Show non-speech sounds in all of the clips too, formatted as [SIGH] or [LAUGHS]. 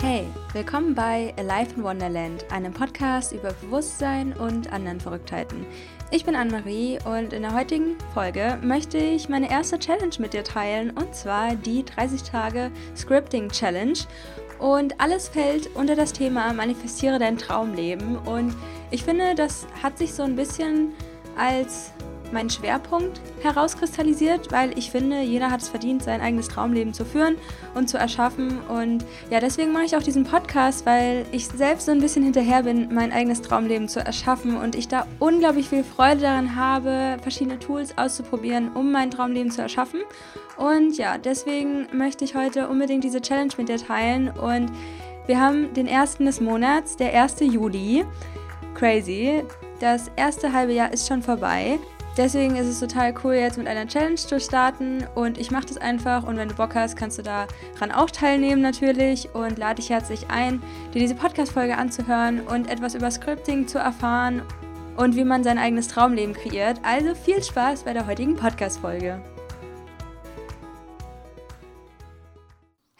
Hey, willkommen bei Alive in Wonderland, einem Podcast über Bewusstsein und anderen Verrücktheiten. Ich bin Anne-Marie und in der heutigen Folge möchte ich meine erste Challenge mit dir teilen und zwar die 30 Tage Scripting Challenge. Und alles fällt unter das Thema Manifestiere dein Traumleben. Und ich finde, das hat sich so ein bisschen als mein Schwerpunkt herauskristallisiert, weil ich finde, jeder hat es verdient, sein eigenes Traumleben zu führen und zu erschaffen. Und ja, deswegen mache ich auch diesen Podcast, weil ich selbst so ein bisschen hinterher bin, mein eigenes Traumleben zu erschaffen und ich da unglaublich viel Freude daran habe, verschiedene Tools auszuprobieren, um mein Traumleben zu erschaffen. Und ja, deswegen möchte ich heute unbedingt diese Challenge mit dir teilen. Und wir haben den ersten des Monats, der 1. Juli. Crazy. Das erste halbe Jahr ist schon vorbei. Deswegen ist es total cool, jetzt mit einer Challenge zu starten und ich mache das einfach und wenn du Bock hast, kannst du daran auch teilnehmen natürlich und lade dich herzlich ein, dir diese Podcast-Folge anzuhören und etwas über Scripting zu erfahren und wie man sein eigenes Traumleben kreiert. Also viel Spaß bei der heutigen Podcast-Folge.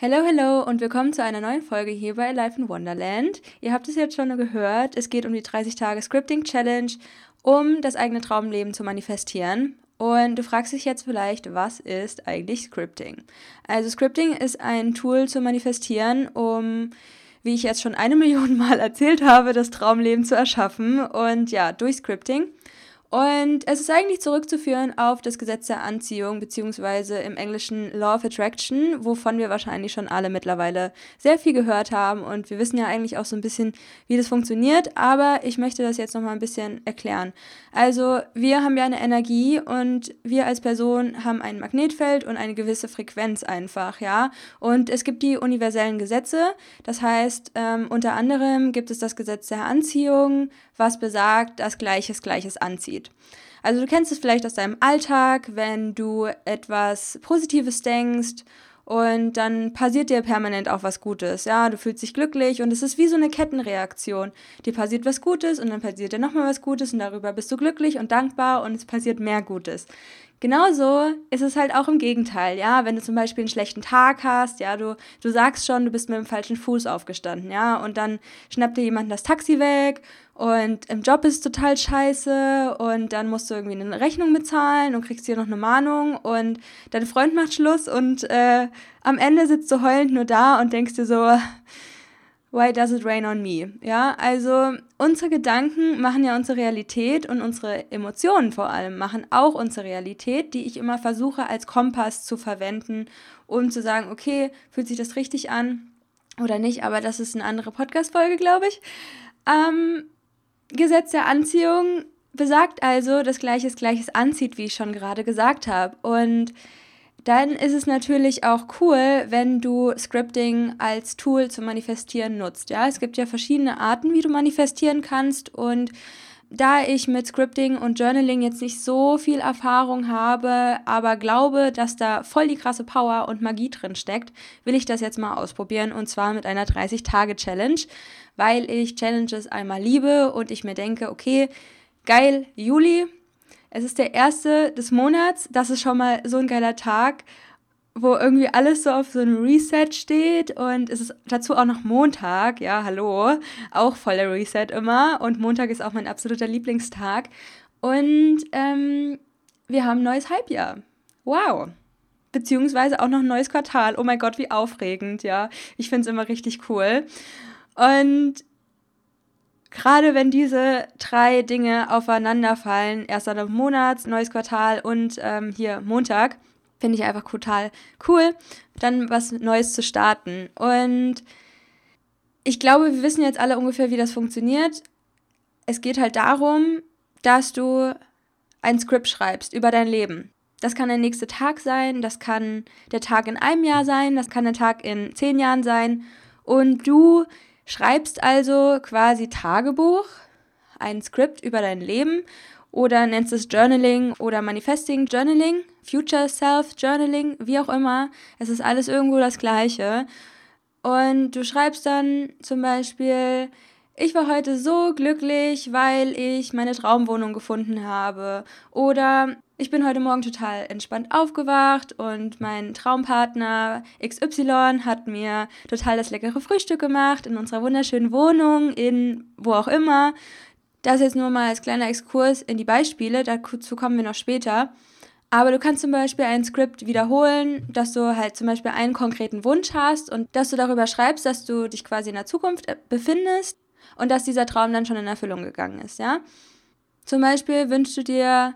Hallo, hallo und willkommen zu einer neuen Folge hier bei Life in Wonderland. Ihr habt es jetzt schon gehört, es geht um die 30 Tage Scripting Challenge um das eigene Traumleben zu manifestieren. Und du fragst dich jetzt vielleicht, was ist eigentlich Scripting? Also Scripting ist ein Tool zu manifestieren, um, wie ich jetzt schon eine [LAUGHS] Million Mal erzählt habe, das Traumleben zu erschaffen. Und ja, durch Scripting und es ist eigentlich zurückzuführen auf das Gesetz der Anziehung, beziehungsweise im Englischen Law of Attraction, wovon wir wahrscheinlich schon alle mittlerweile sehr viel gehört haben. Und wir wissen ja eigentlich auch so ein bisschen, wie das funktioniert, aber ich möchte das jetzt nochmal ein bisschen erklären. Also, wir haben ja eine Energie und wir als Person haben ein Magnetfeld und eine gewisse Frequenz einfach, ja. Und es gibt die universellen Gesetze, das heißt, ähm, unter anderem gibt es das Gesetz der Anziehung, was besagt, dass Gleiches Gleiches anzieht. Also du kennst es vielleicht aus deinem Alltag, wenn du etwas Positives denkst und dann passiert dir permanent auch was Gutes. Ja, du fühlst dich glücklich und es ist wie so eine Kettenreaktion. Dir passiert was Gutes und dann passiert dir nochmal was Gutes und darüber bist du glücklich und dankbar und es passiert mehr Gutes. Genauso ist es halt auch im Gegenteil, ja, wenn du zum Beispiel einen schlechten Tag hast, ja, du, du sagst schon, du bist mit dem falschen Fuß aufgestanden, ja, und dann schnappt dir jemand das Taxi weg und im Job ist es total scheiße und dann musst du irgendwie eine Rechnung bezahlen und kriegst hier noch eine Mahnung und dein Freund macht Schluss und äh, am Ende sitzt du heulend nur da und denkst dir so, Why does it rain on me? Ja, also unsere Gedanken machen ja unsere Realität und unsere Emotionen vor allem machen auch unsere Realität, die ich immer versuche als Kompass zu verwenden, um zu sagen, okay, fühlt sich das richtig an oder nicht, aber das ist eine andere Podcast-Folge, glaube ich. Ähm, Gesetz der Anziehung besagt also, dass Gleiches Gleiches anzieht, wie ich schon gerade gesagt habe. Und dann ist es natürlich auch cool, wenn du Scripting als Tool zum Manifestieren nutzt. Ja, es gibt ja verschiedene Arten, wie du manifestieren kannst und da ich mit Scripting und Journaling jetzt nicht so viel Erfahrung habe, aber glaube, dass da voll die krasse Power und Magie drin steckt, will ich das jetzt mal ausprobieren und zwar mit einer 30-Tage-Challenge, weil ich Challenges einmal liebe und ich mir denke, okay, geil, Juli, es ist der erste des Monats, das ist schon mal so ein geiler Tag, wo irgendwie alles so auf so einem Reset steht und es ist dazu auch noch Montag, ja, hallo, auch voller Reset immer und Montag ist auch mein absoluter Lieblingstag und ähm, wir haben ein neues Halbjahr. Wow. Beziehungsweise auch noch ein neues Quartal. Oh mein Gott, wie aufregend, ja. Ich finde es immer richtig cool. Und gerade wenn diese drei Dinge aufeinanderfallen, erster Monat, neues Quartal und ähm, hier Montag, finde ich einfach total cool, dann was Neues zu starten. Und ich glaube, wir wissen jetzt alle ungefähr, wie das funktioniert. Es geht halt darum, dass du ein Skript schreibst über dein Leben. Das kann der nächste Tag sein, das kann der Tag in einem Jahr sein, das kann der Tag in zehn Jahren sein. Und du Schreibst also quasi Tagebuch, ein Skript über dein Leben oder nennst es Journaling oder Manifesting Journaling, Future Self Journaling, wie auch immer. Es ist alles irgendwo das Gleiche. Und du schreibst dann zum Beispiel, ich war heute so glücklich, weil ich meine Traumwohnung gefunden habe. Oder ich bin heute Morgen total entspannt aufgewacht und mein Traumpartner XY hat mir total das leckere Frühstück gemacht in unserer wunderschönen Wohnung, in wo auch immer. Das jetzt nur mal als kleiner Exkurs in die Beispiele, dazu kommen wir noch später. Aber du kannst zum Beispiel ein Skript wiederholen, dass du halt zum Beispiel einen konkreten Wunsch hast und dass du darüber schreibst, dass du dich quasi in der Zukunft äh, befindest und dass dieser Traum dann schon in Erfüllung gegangen ist, ja. Zum Beispiel wünschst du dir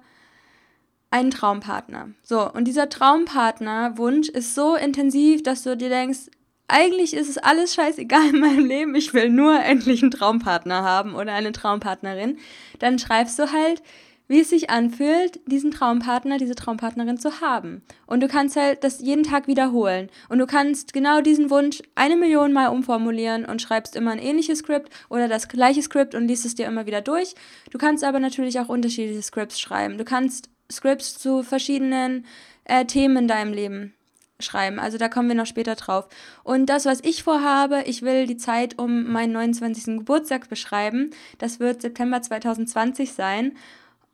einen Traumpartner. So, und dieser Traumpartnerwunsch ist so intensiv, dass du dir denkst, eigentlich ist es alles scheißegal in meinem Leben, ich will nur endlich einen Traumpartner haben oder eine Traumpartnerin. Dann schreibst du halt, wie es sich anfühlt, diesen Traumpartner, diese Traumpartnerin zu haben. Und du kannst halt das jeden Tag wiederholen. Und du kannst genau diesen Wunsch eine Million Mal umformulieren und schreibst immer ein ähnliches Skript oder das gleiche Skript und liest es dir immer wieder durch. Du kannst aber natürlich auch unterschiedliche Skripts schreiben. Du kannst Skripts zu verschiedenen äh, Themen in deinem Leben schreiben. Also da kommen wir noch später drauf. Und das, was ich vorhabe, ich will die Zeit um meinen 29. Geburtstag beschreiben. Das wird September 2020 sein.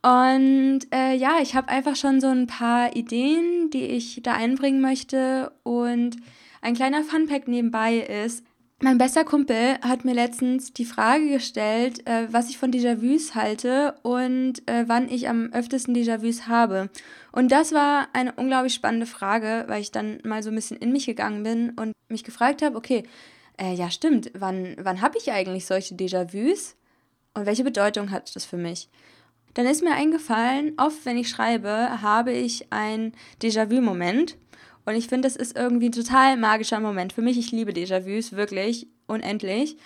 Und äh, ja, ich habe einfach schon so ein paar Ideen, die ich da einbringen möchte. Und ein kleiner Funpack nebenbei ist, mein bester Kumpel hat mir letztens die Frage gestellt, äh, was ich von Déjà-vus halte und äh, wann ich am öftesten Déjà-vus habe. Und das war eine unglaublich spannende Frage, weil ich dann mal so ein bisschen in mich gegangen bin und mich gefragt habe, okay, äh, ja stimmt, wann, wann habe ich eigentlich solche Déjà-vus und welche Bedeutung hat das für mich? Dann ist mir eingefallen, oft wenn ich schreibe, habe ich ein Déjà-vu-Moment und ich finde, das ist irgendwie ein total magischer Moment. Für mich, ich liebe Déjà-vus, wirklich, unendlich.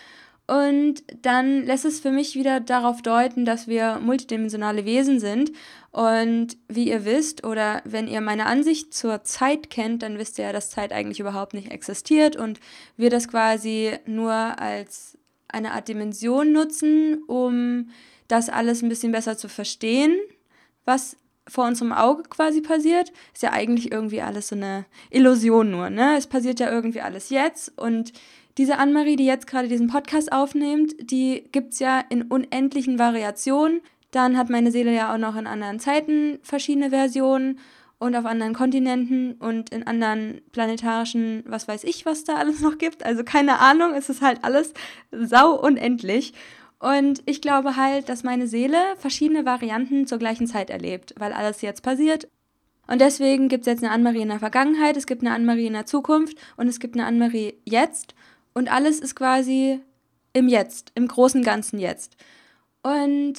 Und dann lässt es für mich wieder darauf deuten, dass wir multidimensionale Wesen sind. Und wie ihr wisst, oder wenn ihr meine Ansicht zur Zeit kennt, dann wisst ihr ja, dass Zeit eigentlich überhaupt nicht existiert und wir das quasi nur als eine Art Dimension nutzen, um das alles ein bisschen besser zu verstehen, was vor unserem Auge quasi passiert, ist ja eigentlich irgendwie alles so eine Illusion nur, ne? Es passiert ja irgendwie alles jetzt und diese Annemarie, die jetzt gerade diesen Podcast aufnimmt, die gibt es ja in unendlichen Variationen. Dann hat meine Seele ja auch noch in anderen Zeiten verschiedene Versionen und auf anderen Kontinenten und in anderen planetarischen, was weiß ich, was da alles noch gibt. Also keine Ahnung, es ist halt alles sau unendlich. Und ich glaube halt, dass meine Seele verschiedene Varianten zur gleichen Zeit erlebt, weil alles jetzt passiert. Und deswegen gibt es jetzt eine Anne-Marie in der Vergangenheit, es gibt eine Anne-Marie in der Zukunft und es gibt eine Anne-Marie jetzt. Und alles ist quasi im Jetzt, im großen Ganzen Jetzt. Und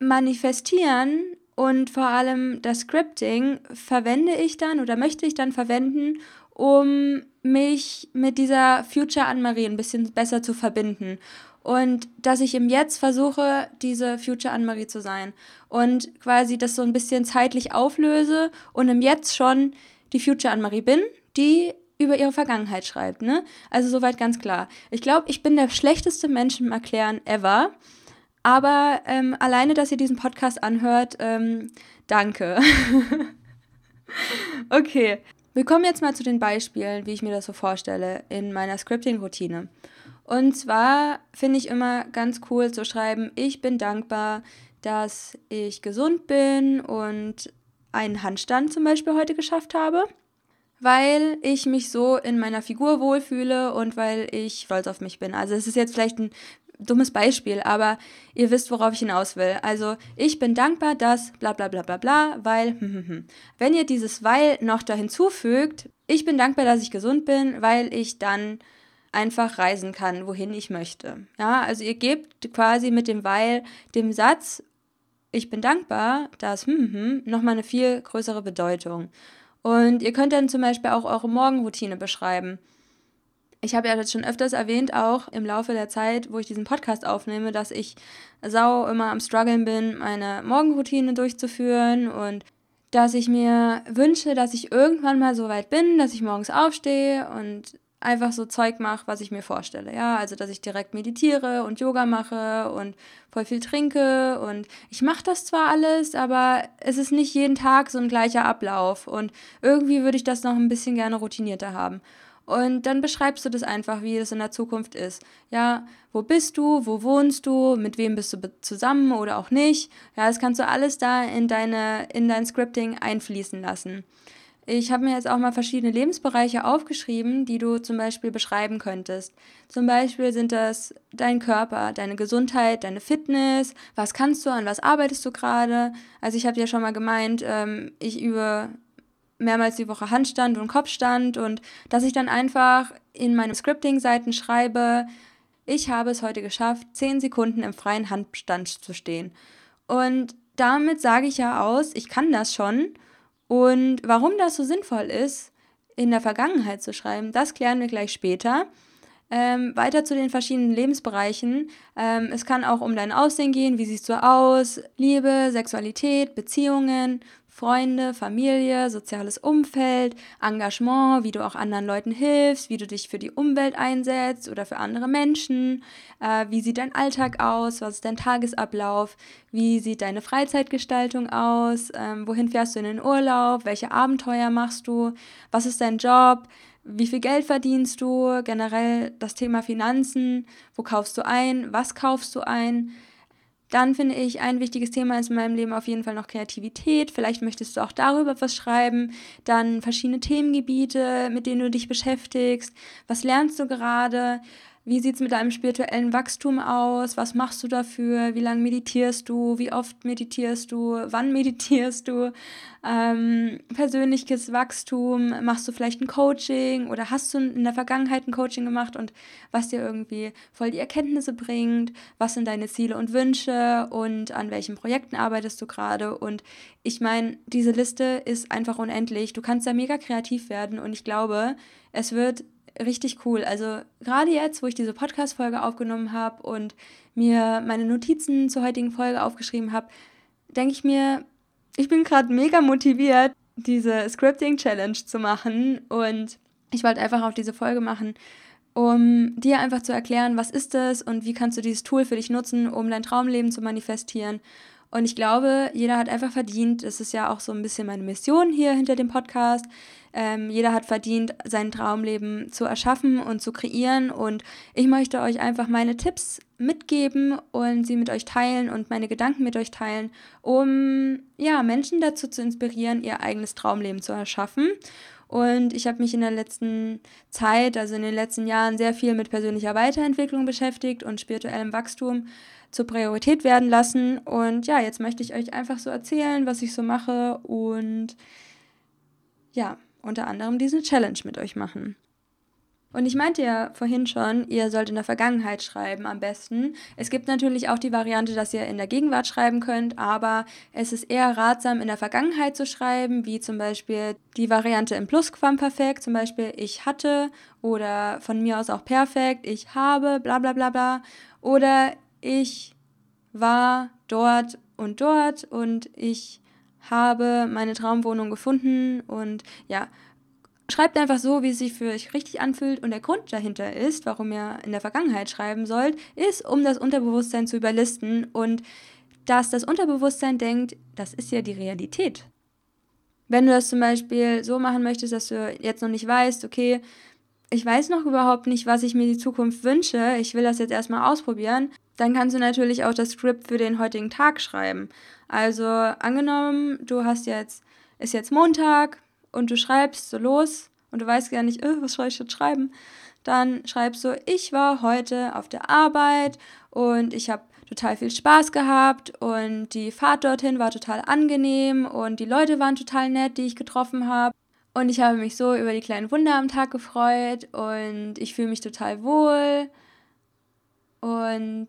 manifestieren und vor allem das Scripting verwende ich dann oder möchte ich dann verwenden, um mich mit dieser Future Anne-Marie ein bisschen besser zu verbinden und dass ich im Jetzt versuche, diese Future Anne-Marie zu sein und quasi das so ein bisschen zeitlich auflöse und im Jetzt schon die Future Anne-Marie bin, die über ihre Vergangenheit schreibt, ne? Also soweit ganz klar. Ich glaube, ich bin der schlechteste Mensch im Erklären ever. Aber ähm, alleine, dass ihr diesen Podcast anhört, ähm, danke. [LAUGHS] okay, wir kommen jetzt mal zu den Beispielen, wie ich mir das so vorstelle in meiner Scripting-Routine. Und zwar finde ich immer ganz cool zu schreiben, ich bin dankbar, dass ich gesund bin und einen Handstand zum Beispiel heute geschafft habe, weil ich mich so in meiner Figur wohlfühle und weil ich stolz auf mich bin. Also es ist jetzt vielleicht ein dummes Beispiel, aber ihr wisst, worauf ich hinaus will. Also ich bin dankbar, dass bla bla bla bla bla, weil, hm, hm, hm. wenn ihr dieses weil noch da hinzufügt, ich bin dankbar, dass ich gesund bin, weil ich dann einfach reisen kann, wohin ich möchte. Ja, also ihr gebt quasi mit dem Weil dem Satz, ich bin dankbar, das hm, hm, nochmal eine viel größere Bedeutung. Und ihr könnt dann zum Beispiel auch eure Morgenroutine beschreiben. Ich habe ja das schon öfters erwähnt, auch im Laufe der Zeit, wo ich diesen Podcast aufnehme, dass ich sau immer am struggeln bin, meine Morgenroutine durchzuführen und dass ich mir wünsche, dass ich irgendwann mal so weit bin, dass ich morgens aufstehe und einfach so Zeug mache, was ich mir vorstelle. Ja, also dass ich direkt meditiere und Yoga mache und voll viel trinke und ich mache das zwar alles, aber es ist nicht jeden Tag so ein gleicher Ablauf und irgendwie würde ich das noch ein bisschen gerne routinierter haben. Und dann beschreibst du das einfach, wie es in der Zukunft ist. Ja, wo bist du, wo wohnst du, mit wem bist du zusammen oder auch nicht. Ja, das kannst du alles da in, deine, in dein Scripting einfließen lassen. Ich habe mir jetzt auch mal verschiedene Lebensbereiche aufgeschrieben, die du zum Beispiel beschreiben könntest. Zum Beispiel sind das dein Körper, deine Gesundheit, deine Fitness, was kannst du, an was arbeitest du gerade. Also ich habe ja schon mal gemeint, ähm, ich übe mehrmals die Woche Handstand und Kopfstand und dass ich dann einfach in meinen Scripting-Seiten schreibe, ich habe es heute geschafft, 10 Sekunden im freien Handstand zu stehen. Und damit sage ich ja aus, ich kann das schon und warum das so sinnvoll ist, in der Vergangenheit zu schreiben, das klären wir gleich später. Ähm, weiter zu den verschiedenen Lebensbereichen. Ähm, es kann auch um dein Aussehen gehen, wie siehst du aus, Liebe, Sexualität, Beziehungen, Freunde, Familie, soziales Umfeld, Engagement, wie du auch anderen Leuten hilfst, wie du dich für die Umwelt einsetzt oder für andere Menschen, äh, wie sieht dein Alltag aus, was ist dein Tagesablauf, wie sieht deine Freizeitgestaltung aus, ähm, wohin fährst du in den Urlaub, welche Abenteuer machst du, was ist dein Job, wie viel Geld verdienst du, generell das Thema Finanzen, wo kaufst du ein, was kaufst du ein, dann finde ich, ein wichtiges Thema ist in meinem Leben auf jeden Fall noch Kreativität. Vielleicht möchtest du auch darüber was schreiben. Dann verschiedene Themengebiete, mit denen du dich beschäftigst. Was lernst du gerade? Wie sieht es mit deinem spirituellen Wachstum aus? Was machst du dafür? Wie lange meditierst du? Wie oft meditierst du? Wann meditierst du? Ähm, persönliches Wachstum? Machst du vielleicht ein Coaching oder hast du in der Vergangenheit ein Coaching gemacht und was dir irgendwie voll die Erkenntnisse bringt? Was sind deine Ziele und Wünsche und an welchen Projekten arbeitest du gerade? Und ich meine, diese Liste ist einfach unendlich. Du kannst da mega kreativ werden und ich glaube, es wird richtig cool. Also gerade jetzt, wo ich diese Podcast-Folge aufgenommen habe und mir meine Notizen zur heutigen Folge aufgeschrieben habe, denke ich mir, ich bin gerade mega motiviert, diese Scripting-Challenge zu machen. Und ich wollte einfach auch diese Folge machen, um dir einfach zu erklären, was ist das und wie kannst du dieses Tool für dich nutzen, um dein Traumleben zu manifestieren. Und ich glaube, jeder hat einfach verdient, das ist ja auch so ein bisschen meine Mission hier hinter dem Podcast, ähm, jeder hat verdient, sein Traumleben zu erschaffen und zu kreieren. Und ich möchte euch einfach meine Tipps mitgeben und sie mit euch teilen und meine Gedanken mit euch teilen, um ja, Menschen dazu zu inspirieren, ihr eigenes Traumleben zu erschaffen. Und ich habe mich in der letzten Zeit, also in den letzten Jahren, sehr viel mit persönlicher Weiterentwicklung beschäftigt und spirituellem Wachstum zur Priorität werden lassen. Und ja, jetzt möchte ich euch einfach so erzählen, was ich so mache und ja, unter anderem diese Challenge mit euch machen. Und ich meinte ja vorhin schon, ihr sollt in der Vergangenheit schreiben am besten. Es gibt natürlich auch die Variante, dass ihr in der Gegenwart schreiben könnt, aber es ist eher ratsam, in der Vergangenheit zu schreiben, wie zum Beispiel die Variante im Plusquamperfekt, zum Beispiel ich hatte oder von mir aus auch perfekt, ich habe, bla bla bla bla. Oder ich war dort und dort und ich habe meine Traumwohnung gefunden und ja, schreibt einfach so, wie es sich für euch richtig anfühlt. Und der Grund dahinter ist, warum ihr in der Vergangenheit schreiben sollt, ist, um das Unterbewusstsein zu überlisten. Und dass das Unterbewusstsein denkt, das ist ja die Realität. Wenn du das zum Beispiel so machen möchtest, dass du jetzt noch nicht weißt, okay, ich weiß noch überhaupt nicht, was ich mir die Zukunft wünsche, ich will das jetzt erstmal ausprobieren, dann kannst du natürlich auch das Skript für den heutigen Tag schreiben. Also angenommen, du hast jetzt, ist jetzt Montag und du schreibst so los und du weißt gar nicht, äh, was soll ich jetzt schreiben, dann schreibst du, ich war heute auf der Arbeit und ich habe total viel Spaß gehabt und die Fahrt dorthin war total angenehm und die Leute waren total nett, die ich getroffen habe. Und ich habe mich so über die kleinen Wunder am Tag gefreut und ich fühle mich total wohl. Und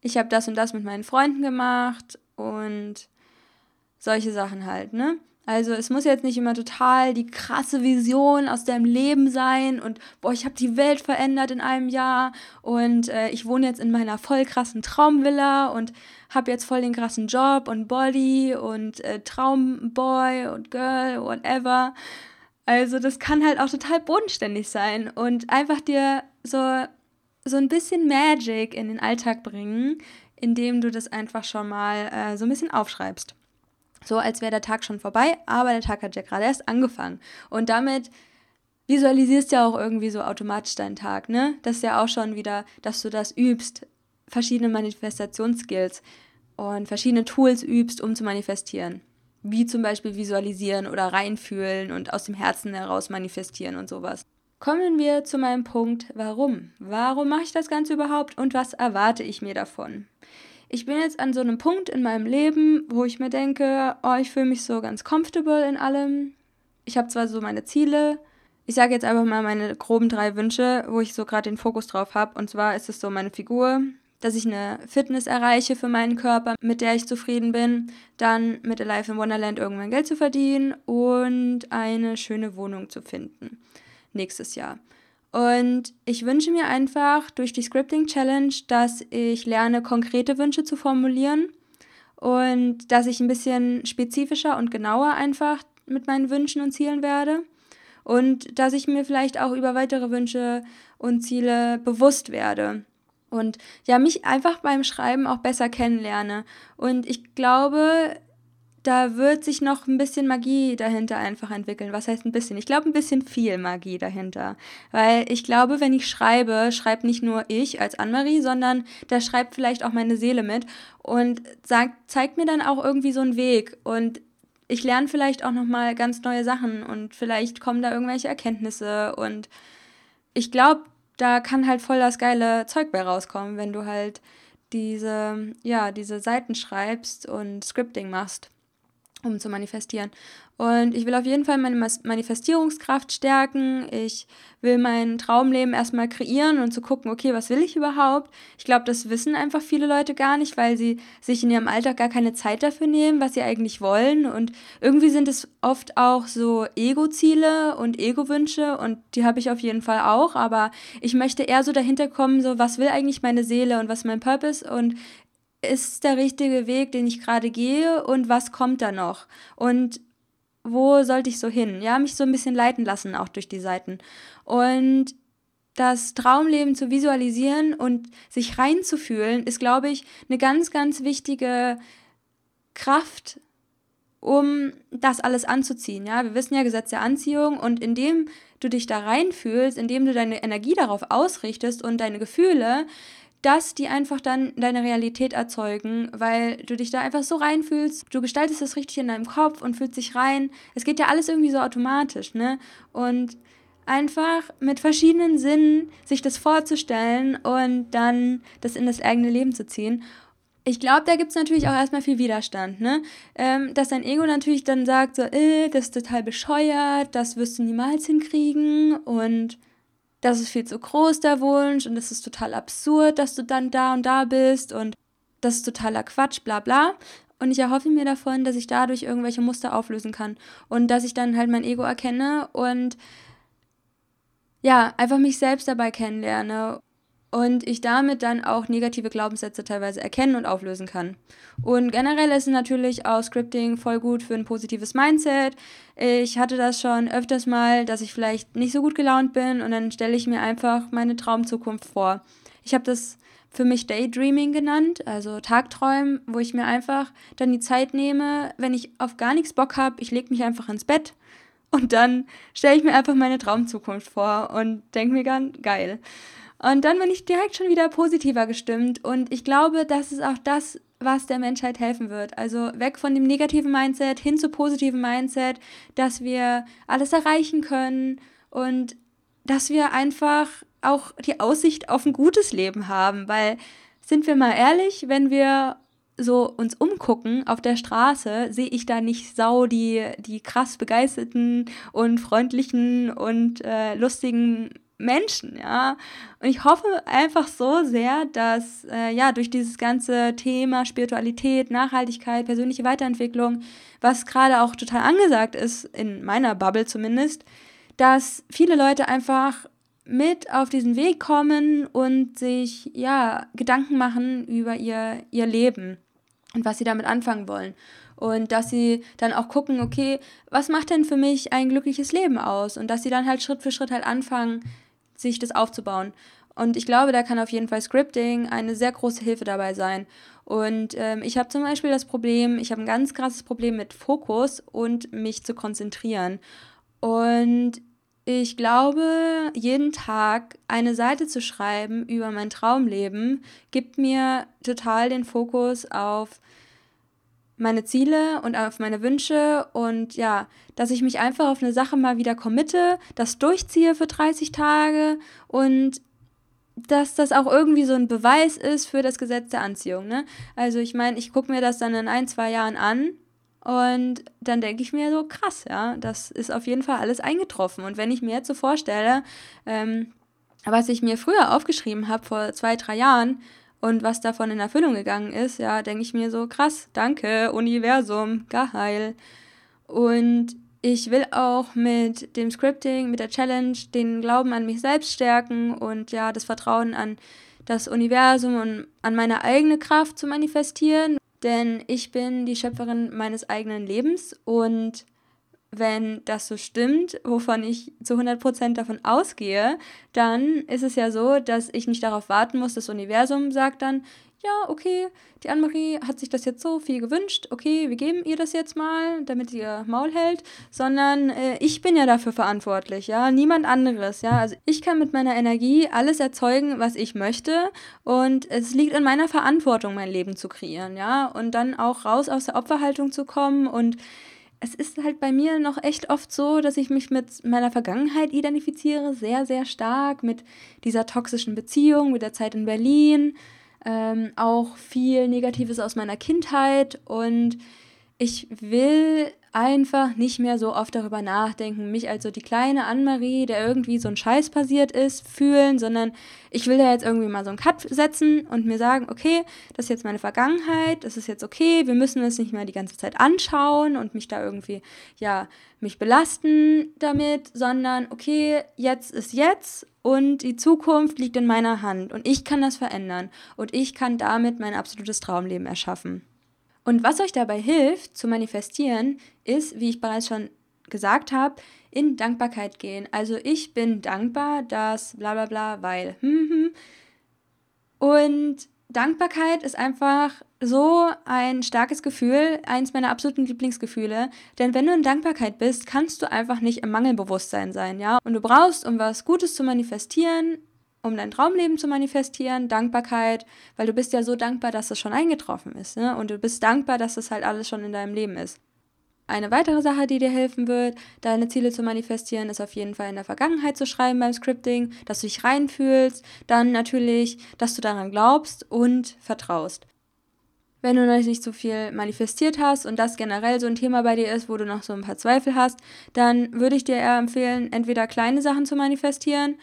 ich habe das und das mit meinen Freunden gemacht und solche Sachen halt, ne? Also es muss jetzt nicht immer total die krasse Vision aus deinem Leben sein und boah, ich habe die Welt verändert in einem Jahr und äh, ich wohne jetzt in meiner voll krassen Traumvilla und habe jetzt voll den krassen Job und Body und äh, Traumboy und Girl, whatever. Also das kann halt auch total bodenständig sein und einfach dir so, so ein bisschen Magic in den Alltag bringen, indem du das einfach schon mal äh, so ein bisschen aufschreibst. So als wäre der Tag schon vorbei, aber der Tag hat ja gerade erst angefangen. Und damit visualisierst ja auch irgendwie so automatisch deinen Tag, ne? Das ist ja auch schon wieder, dass du das übst, verschiedene Manifestationsskills und verschiedene Tools übst, um zu manifestieren. Wie zum Beispiel visualisieren oder reinfühlen und aus dem Herzen heraus manifestieren und sowas. Kommen wir zu meinem Punkt, warum? Warum mache ich das Ganze überhaupt und was erwarte ich mir davon? Ich bin jetzt an so einem Punkt in meinem Leben, wo ich mir denke, oh, ich fühle mich so ganz comfortable in allem. Ich habe zwar so meine Ziele, ich sage jetzt einfach mal meine groben drei Wünsche, wo ich so gerade den Fokus drauf habe. Und zwar ist es so meine Figur, dass ich eine Fitness erreiche für meinen Körper, mit der ich zufrieden bin, dann mit Alive in Wonderland irgendwann Geld zu verdienen und eine schöne Wohnung zu finden nächstes Jahr. Und ich wünsche mir einfach durch die Scripting Challenge, dass ich lerne, konkrete Wünsche zu formulieren und dass ich ein bisschen spezifischer und genauer einfach mit meinen Wünschen und Zielen werde und dass ich mir vielleicht auch über weitere Wünsche und Ziele bewusst werde und ja, mich einfach beim Schreiben auch besser kennenlerne. Und ich glaube, da wird sich noch ein bisschen Magie dahinter einfach entwickeln. Was heißt ein bisschen? Ich glaube, ein bisschen viel Magie dahinter. Weil ich glaube, wenn ich schreibe, schreibt nicht nur ich als Annemarie, sondern da schreibt vielleicht auch meine Seele mit und sagt, zeigt mir dann auch irgendwie so einen Weg. Und ich lerne vielleicht auch nochmal ganz neue Sachen und vielleicht kommen da irgendwelche Erkenntnisse. Und ich glaube, da kann halt voll das geile Zeug bei rauskommen, wenn du halt diese, ja, diese Seiten schreibst und Scripting machst um zu manifestieren. Und ich will auf jeden Fall meine Manifestierungskraft stärken. Ich will mein Traumleben erstmal kreieren und zu gucken, okay, was will ich überhaupt? Ich glaube, das wissen einfach viele Leute gar nicht, weil sie sich in ihrem Alltag gar keine Zeit dafür nehmen, was sie eigentlich wollen. Und irgendwie sind es oft auch so Ego-Ziele und Ego-Wünsche und die habe ich auf jeden Fall auch. Aber ich möchte eher so dahinter kommen, so was will eigentlich meine Seele und was ist mein Purpose? Und ist der richtige Weg, den ich gerade gehe und was kommt da noch? Und wo sollte ich so hin? Ja, mich so ein bisschen leiten lassen, auch durch die Seiten. Und das Traumleben zu visualisieren und sich reinzufühlen, ist, glaube ich, eine ganz, ganz wichtige Kraft, um das alles anzuziehen. Ja, wir wissen ja Gesetz der Anziehung und indem du dich da reinfühlst, indem du deine Energie darauf ausrichtest und deine Gefühle, dass die einfach dann deine Realität erzeugen, weil du dich da einfach so reinfühlst. Du gestaltest das richtig in deinem Kopf und fühlst dich rein. Es geht ja alles irgendwie so automatisch, ne? Und einfach mit verschiedenen Sinnen sich das vorzustellen und dann das in das eigene Leben zu ziehen. Ich glaube, da gibt es natürlich auch erstmal viel Widerstand, ne? Ähm, dass dein Ego natürlich dann sagt, so, äh, das ist total bescheuert, das wirst du niemals hinkriegen und das ist viel zu groß, der Wunsch, und das ist total absurd, dass du dann da und da bist und das ist totaler Quatsch, bla bla. Und ich erhoffe mir davon, dass ich dadurch irgendwelche Muster auflösen kann und dass ich dann halt mein Ego erkenne und ja, einfach mich selbst dabei kennenlerne und ich damit dann auch negative Glaubenssätze teilweise erkennen und auflösen kann. Und generell ist natürlich auch Scripting voll gut für ein positives Mindset. Ich hatte das schon öfters mal, dass ich vielleicht nicht so gut gelaunt bin und dann stelle ich mir einfach meine Traumzukunft vor. Ich habe das für mich Daydreaming genannt, also Tagträumen, wo ich mir einfach dann die Zeit nehme, wenn ich auf gar nichts Bock habe, ich lege mich einfach ins Bett und dann stelle ich mir einfach meine Traumzukunft vor und denke mir ganz geil. Und dann bin ich direkt schon wieder positiver gestimmt. Und ich glaube, das ist auch das, was der Menschheit helfen wird. Also weg von dem negativen Mindset hin zu positiven Mindset, dass wir alles erreichen können und dass wir einfach auch die Aussicht auf ein gutes Leben haben. Weil, sind wir mal ehrlich, wenn wir so uns umgucken auf der Straße, sehe ich da nicht sau die, die krass begeisterten und freundlichen und äh, lustigen Menschen, ja. Und ich hoffe einfach so sehr, dass äh, ja durch dieses ganze Thema Spiritualität, Nachhaltigkeit, persönliche Weiterentwicklung, was gerade auch total angesagt ist, in meiner Bubble zumindest, dass viele Leute einfach mit auf diesen Weg kommen und sich ja Gedanken machen über ihr, ihr Leben und was sie damit anfangen wollen. Und dass sie dann auch gucken, okay, was macht denn für mich ein glückliches Leben aus? Und dass sie dann halt Schritt für Schritt halt anfangen, sich das aufzubauen. Und ich glaube, da kann auf jeden Fall Scripting eine sehr große Hilfe dabei sein. Und ähm, ich habe zum Beispiel das Problem, ich habe ein ganz krasses Problem mit Fokus und mich zu konzentrieren. Und ich glaube, jeden Tag eine Seite zu schreiben über mein Traumleben gibt mir total den Fokus auf meine Ziele und auf meine Wünsche und ja, dass ich mich einfach auf eine Sache mal wieder committe, das durchziehe für 30 Tage und dass das auch irgendwie so ein Beweis ist für das Gesetz der Anziehung. Ne? Also ich meine, ich gucke mir das dann in ein, zwei Jahren an und dann denke ich mir so, krass, ja, das ist auf jeden Fall alles eingetroffen. Und wenn ich mir jetzt so vorstelle, ähm, was ich mir früher aufgeschrieben habe, vor zwei, drei Jahren, und was davon in Erfüllung gegangen ist, ja, denke ich mir so, krass, danke, Universum, geil. Und ich will auch mit dem Scripting, mit der Challenge, den Glauben an mich selbst stärken und ja, das Vertrauen an das Universum und an meine eigene Kraft zu manifestieren denn ich bin die Schöpferin meines eigenen Lebens und wenn das so stimmt, wovon ich zu 100% davon ausgehe, dann ist es ja so, dass ich nicht darauf warten muss, das Universum sagt dann, ja, okay, die Annemarie hat sich das jetzt so viel gewünscht, okay, wir geben ihr das jetzt mal, damit ihr Maul hält, sondern äh, ich bin ja dafür verantwortlich, ja, niemand anderes, ja. Also ich kann mit meiner Energie alles erzeugen, was ich möchte. Und es liegt in meiner Verantwortung, mein Leben zu kreieren, ja, und dann auch raus aus der Opferhaltung zu kommen und es ist halt bei mir noch echt oft so, dass ich mich mit meiner Vergangenheit identifiziere, sehr, sehr stark mit dieser toxischen Beziehung, mit der Zeit in Berlin, ähm, auch viel Negatives aus meiner Kindheit. Und ich will einfach nicht mehr so oft darüber nachdenken, mich als so die kleine Annemarie, der irgendwie so ein Scheiß passiert ist, fühlen, sondern ich will da jetzt irgendwie mal so einen Cut setzen und mir sagen, okay, das ist jetzt meine Vergangenheit, das ist jetzt okay, wir müssen es nicht mehr die ganze Zeit anschauen und mich da irgendwie, ja, mich belasten damit, sondern okay, jetzt ist jetzt und die Zukunft liegt in meiner Hand und ich kann das verändern und ich kann damit mein absolutes Traumleben erschaffen. Und was euch dabei hilft zu manifestieren, ist, wie ich bereits schon gesagt habe, in Dankbarkeit gehen. Also ich bin dankbar, dass bla bla bla, weil. Hm, hm. Und Dankbarkeit ist einfach so ein starkes Gefühl, eins meiner absoluten Lieblingsgefühle. Denn wenn du in Dankbarkeit bist, kannst du einfach nicht im Mangelbewusstsein sein, ja. Und du brauchst, um was Gutes zu manifestieren, um dein Traumleben zu manifestieren, Dankbarkeit, weil du bist ja so dankbar, dass es schon eingetroffen ist, ne? Und du bist dankbar, dass das halt alles schon in deinem Leben ist. Eine weitere Sache, die dir helfen wird, deine Ziele zu manifestieren, ist auf jeden Fall in der Vergangenheit zu schreiben beim Scripting, dass du dich reinfühlst, dann natürlich, dass du daran glaubst und vertraust. Wenn du noch nicht so viel manifestiert hast und das generell so ein Thema bei dir ist, wo du noch so ein paar Zweifel hast, dann würde ich dir eher empfehlen, entweder kleine Sachen zu manifestieren,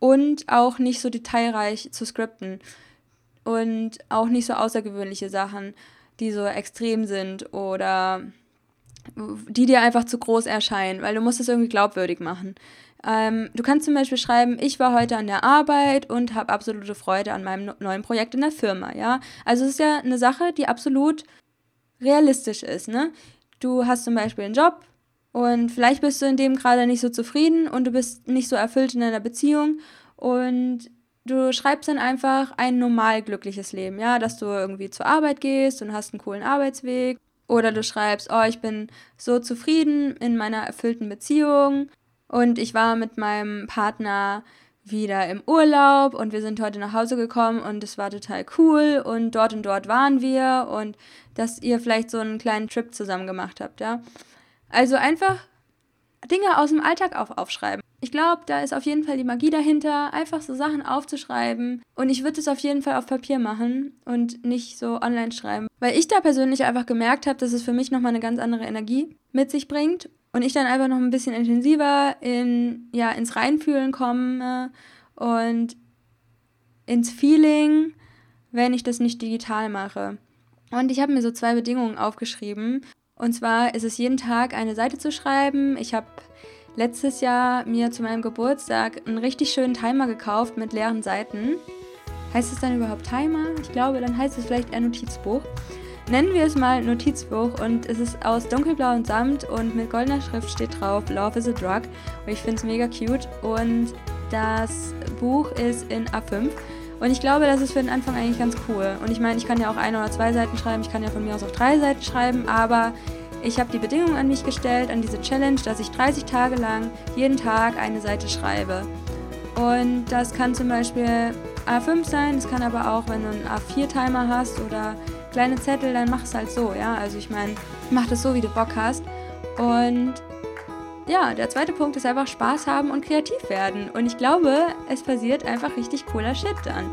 und auch nicht so detailreich zu skripten und auch nicht so außergewöhnliche Sachen, die so extrem sind oder die dir einfach zu groß erscheinen, weil du musst es irgendwie glaubwürdig machen. Ähm, du kannst zum Beispiel schreiben, ich war heute an der Arbeit und habe absolute Freude an meinem neuen Projekt in der Firma, ja. Also es ist ja eine Sache, die absolut realistisch ist, ne? Du hast zum Beispiel einen Job, und vielleicht bist du in dem gerade nicht so zufrieden und du bist nicht so erfüllt in deiner Beziehung und du schreibst dann einfach ein normal glückliches Leben, ja, dass du irgendwie zur Arbeit gehst und hast einen coolen Arbeitsweg. Oder du schreibst, oh, ich bin so zufrieden in meiner erfüllten Beziehung und ich war mit meinem Partner wieder im Urlaub und wir sind heute nach Hause gekommen und es war total cool und dort und dort waren wir und dass ihr vielleicht so einen kleinen Trip zusammen gemacht habt, ja. Also einfach Dinge aus dem Alltag auf aufschreiben. Ich glaube, da ist auf jeden Fall die Magie dahinter, einfach so Sachen aufzuschreiben. Und ich würde es auf jeden Fall auf Papier machen und nicht so online schreiben. Weil ich da persönlich einfach gemerkt habe, dass es für mich nochmal eine ganz andere Energie mit sich bringt. Und ich dann einfach noch ein bisschen intensiver in, ja, ins Reinfühlen komme und ins Feeling, wenn ich das nicht digital mache. Und ich habe mir so zwei Bedingungen aufgeschrieben. Und zwar ist es jeden Tag eine Seite zu schreiben. Ich habe letztes Jahr mir zu meinem Geburtstag einen richtig schönen Timer gekauft mit leeren Seiten. Heißt es dann überhaupt Timer? Ich glaube, dann heißt es vielleicht eher Notizbuch. Nennen wir es mal Notizbuch und es ist aus dunkelblauem Samt und mit goldener Schrift steht drauf Love is a Drug. Und ich finde es mega cute und das Buch ist in A5. Und ich glaube, das ist für den Anfang eigentlich ganz cool. Und ich meine, ich kann ja auch eine oder zwei Seiten schreiben, ich kann ja von mir aus auch drei Seiten schreiben, aber Ich habe die Bedingung an mich gestellt, an diese Challenge, dass ich 30 Tage lang jeden Tag eine Seite schreibe. Und das kann zum Beispiel A5 sein, es kann aber auch, wenn du einen A4-Timer hast oder kleine Zettel, dann mach es halt so, ja. Also ich meine, mach das so, wie du Bock hast. Und ja, der zweite Punkt ist einfach Spaß haben und kreativ werden. Und ich glaube, es passiert einfach richtig cooler Shit dann.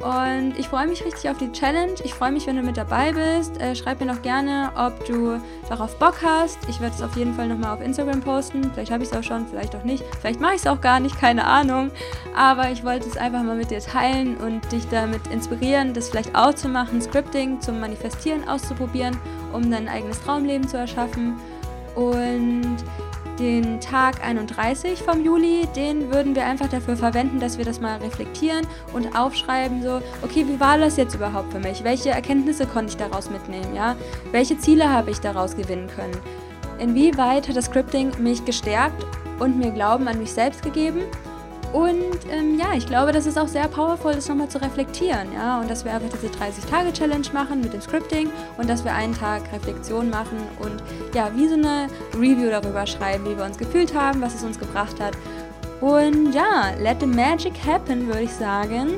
Und ich freue mich richtig auf die Challenge. Ich freue mich, wenn du mit dabei bist. Äh, schreib mir noch gerne, ob du darauf Bock hast. Ich werde es auf jeden Fall nochmal auf Instagram posten. Vielleicht habe ich es auch schon, vielleicht auch nicht. Vielleicht mache ich es auch gar nicht, keine Ahnung. Aber ich wollte es einfach mal mit dir teilen und dich damit inspirieren, das vielleicht auch zu machen, Scripting zum Manifestieren auszuprobieren, um dein eigenes Traumleben zu erschaffen. Und den Tag 31 vom Juli, den würden wir einfach dafür verwenden, dass wir das mal reflektieren und aufschreiben, so, okay, wie war das jetzt überhaupt für mich? Welche Erkenntnisse konnte ich daraus mitnehmen, ja? Welche Ziele habe ich daraus gewinnen können? Inwieweit hat das Scripting mich gestärkt und mir Glauben an mich selbst gegeben? Und ähm, ja, ich glaube, das ist auch sehr powerful, das nochmal zu reflektieren. Ja? Und dass wir einfach diese 30-Tage-Challenge machen mit dem Scripting und dass wir einen Tag Reflexion machen und ja, wie so eine Review darüber schreiben, wie wir uns gefühlt haben, was es uns gebracht hat. Und ja, let the magic happen, würde ich sagen.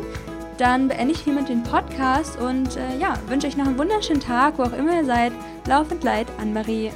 Dann beende ich hiermit den Podcast und äh, ja, wünsche euch noch einen wunderschönen Tag, wo auch immer ihr seid. Laufend Leid, Anne-Marie.